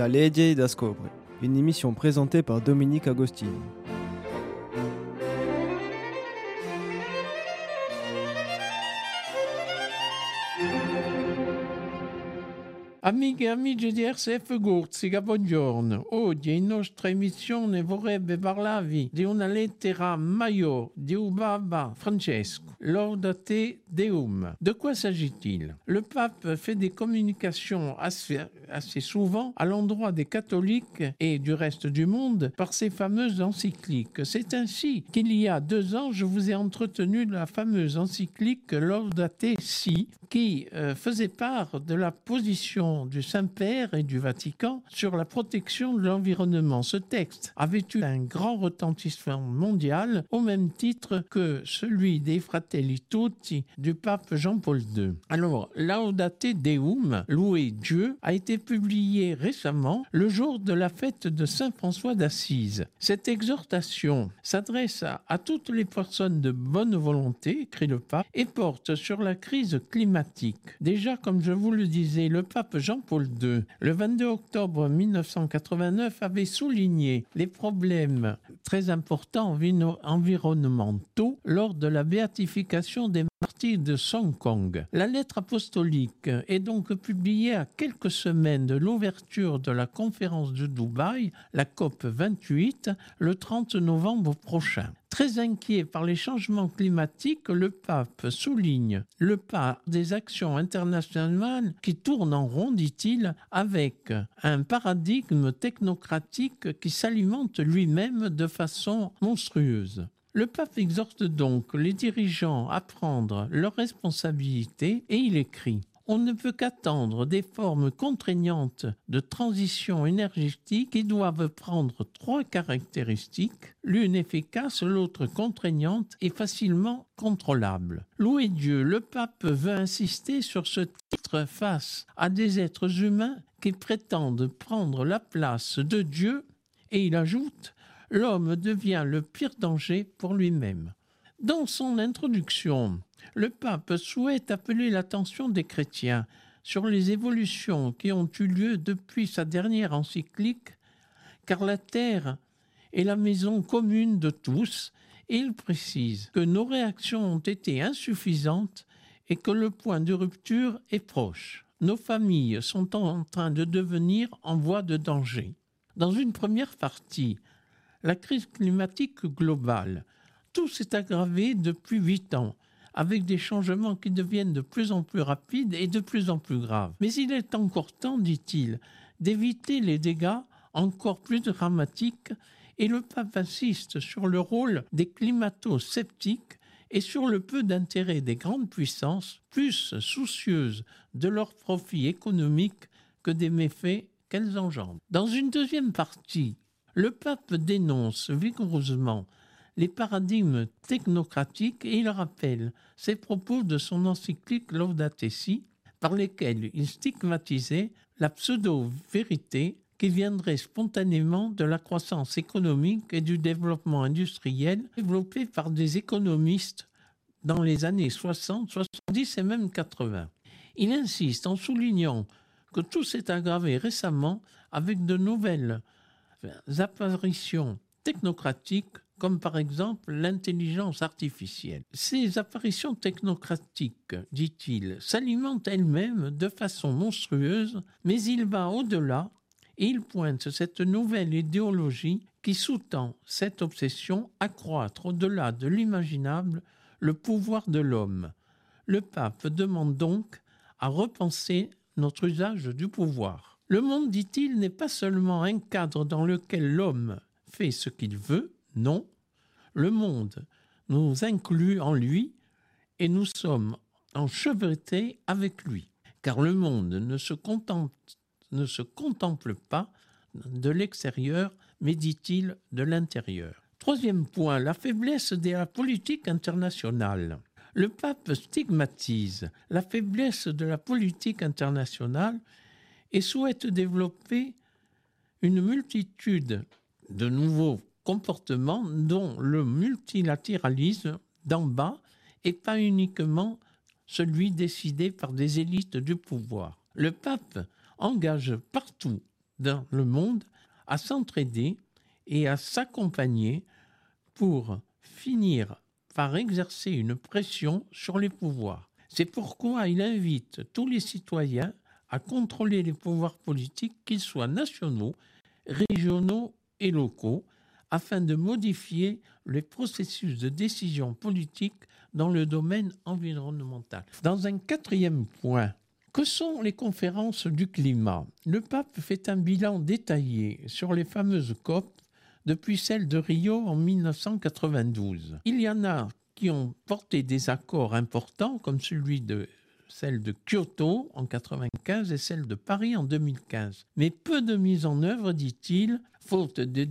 Da Legge da Scobre, une émission présentée par Dominique Agostini. Amiche e amici di RCF Gurziga, buongiorno. Oggi in nostra emissione vorrebbe parlarvi di una lettera Maio di Ubaba Francesco, Laudate Deum. De quoi s'agit-il? Le pape fait des communications assez, assez souvent à l'endroit des catholiques et du reste du monde par ses fameuses encycliques. C'est ainsi qu'il y a deux ans, je vous ai entretenu la fameuse encyclique Laudate Si, qui euh, faisait part de la position du Saint-Père et du Vatican sur la protection de l'environnement. Ce texte avait eu un grand retentissement mondial au même titre que celui des Fratelli Tutti du pape Jean-Paul II. Alors, Laudate Deum, louer Dieu, a été publié récemment le jour de la fête de Saint François d'Assise. Cette exhortation s'adresse à, à toutes les personnes de bonne volonté, écrit le pape, et porte sur la crise climatique. Déjà, comme je vous le disais, le pape Jean-Paul II, le 22 octobre 1989, avait souligné les problèmes très importants environnementaux lors de la béatification des martyrs de Hong Kong. La lettre apostolique est donc publiée à quelques semaines de l'ouverture de la conférence de Dubaï, la COP 28, le 30 novembre prochain. Très inquiet par les changements climatiques, le pape souligne le pas des actions internationales qui tournent en rond, dit-il, avec un paradigme technocratique qui s'alimente lui-même de façon monstrueuse. Le pape exhorte donc les dirigeants à prendre leurs responsabilités et il écrit on ne peut qu'attendre des formes contraignantes de transition énergétique qui doivent prendre trois caractéristiques, l'une efficace, l'autre contraignante et facilement contrôlable. Louez Dieu, le pape veut insister sur ce titre face à des êtres humains qui prétendent prendre la place de Dieu et il ajoute l'homme devient le pire danger pour lui-même. Dans son introduction, le pape souhaite appeler l'attention des chrétiens sur les évolutions qui ont eu lieu depuis sa dernière encyclique, car la terre est la maison commune de tous, et il précise que nos réactions ont été insuffisantes et que le point de rupture est proche. Nos familles sont en train de devenir en voie de danger. Dans une première partie, la crise climatique globale, tout s'est aggravé depuis huit ans, avec des changements qui deviennent de plus en plus rapides et de plus en plus graves. Mais il est encore temps, dit-il, d'éviter les dégâts encore plus dramatiques, et le pape insiste sur le rôle des climato-sceptiques et sur le peu d'intérêt des grandes puissances, plus soucieuses de leurs profits économiques que des méfaits qu'elles engendrent. Dans une deuxième partie, le pape dénonce vigoureusement les paradigmes technocratiques et il rappelle ses propos de son encyclique Laudate Si, par lesquels il stigmatisait la pseudo-vérité qui viendrait spontanément de la croissance économique et du développement industriel développé par des économistes dans les années 60, 70 et même 80. Il insiste en soulignant que tout s'est aggravé récemment avec de nouvelles apparitions technocratiques comme par exemple l'intelligence artificielle. Ces apparitions technocratiques, dit-il, s'alimentent elles-mêmes de façon monstrueuse, mais il va au-delà et il pointe cette nouvelle idéologie qui sous-tend cette obsession accroître au-delà de l'imaginable le pouvoir de l'homme. Le pape demande donc à repenser notre usage du pouvoir. Le monde, dit-il, n'est pas seulement un cadre dans lequel l'homme fait ce qu'il veut, non, le monde nous inclut en lui et nous sommes enchevêtrés avec lui, car le monde ne se, contente, ne se contemple pas de l'extérieur, mais dit-il de l'intérieur. Troisième point, la faiblesse de la politique internationale. Le pape stigmatise la faiblesse de la politique internationale et souhaite développer une multitude de nouveaux comportements dont le multilatéralisme d'en bas et pas uniquement celui décidé par des élites du pouvoir. Le pape engage partout dans le monde à s'entraider et à s'accompagner pour finir par exercer une pression sur les pouvoirs. C'est pourquoi il invite tous les citoyens à contrôler les pouvoirs politiques, qu'ils soient nationaux, régionaux et locaux, afin de modifier les processus de décision politique dans le domaine environnemental. Dans un quatrième point, que sont les conférences du climat? Le pape fait un bilan détaillé sur les fameuses COP depuis celle de Rio en 1992. Il y en a qui ont porté des accords importants, comme celui de celle de Kyoto en 1995 et celle de Paris en 2015. Mais peu de mise en œuvre, dit-il, faute de,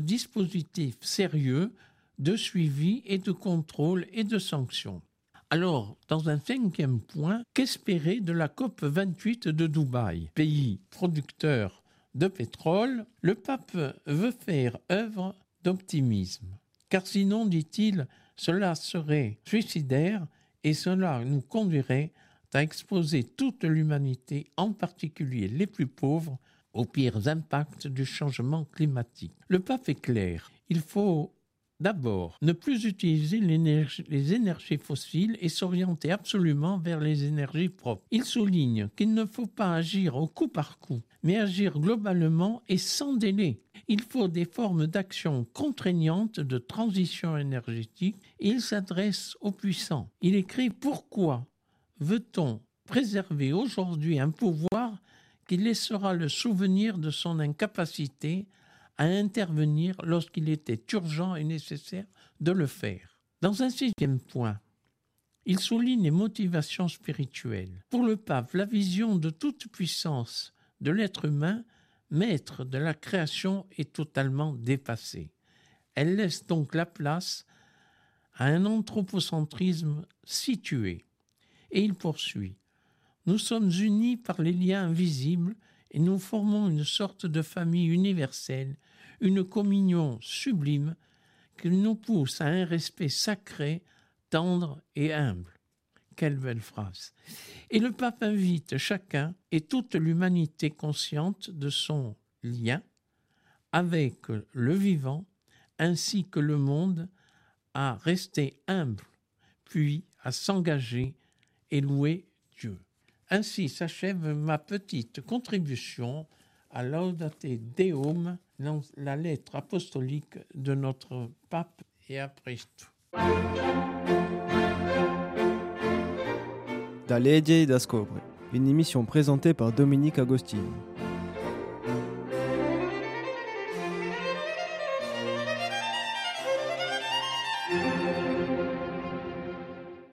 dispositifs sérieux de suivi et de contrôle et de sanctions. Alors, dans un cinquième point, qu'espérer de la COP 28 de Dubaï? Pays producteur de pétrole, le pape veut faire œuvre d'optimisme. Car sinon, dit-il, cela serait suicidaire et cela nous conduirait à exposer toute l'humanité, en particulier les plus pauvres, aux pires impacts du changement climatique. Le pape est clair, il faut D'abord, ne plus utiliser les énergies fossiles et s'orienter absolument vers les énergies propres. Il souligne qu'il ne faut pas agir au coup par coup, mais agir globalement et sans délai. Il faut des formes d'action contraignantes de transition énergétique et il s'adresse aux puissants. Il écrit Pourquoi veut-on préserver aujourd'hui un pouvoir qui laissera le souvenir de son incapacité à intervenir lorsqu'il était urgent et nécessaire de le faire. Dans un sixième point, il souligne les motivations spirituelles. Pour le pape, la vision de toute puissance de l'être humain, maître de la création, est totalement dépassée. Elle laisse donc la place à un anthropocentrisme situé. Et il poursuit. Nous sommes unis par les liens invisibles et nous formons une sorte de famille universelle une communion sublime qui nous pousse à un respect sacré, tendre et humble. Quelle belle phrase. Et le pape invite chacun et toute l'humanité consciente de son lien avec le vivant ainsi que le monde à rester humble, puis à s'engager et louer Dieu. Ainsi s'achève ma petite contribution à Laudate Deum, la lettre apostolique de notre pape et à Christ. Da Legge da Scobre, une émission présentée par Dominique Agostini.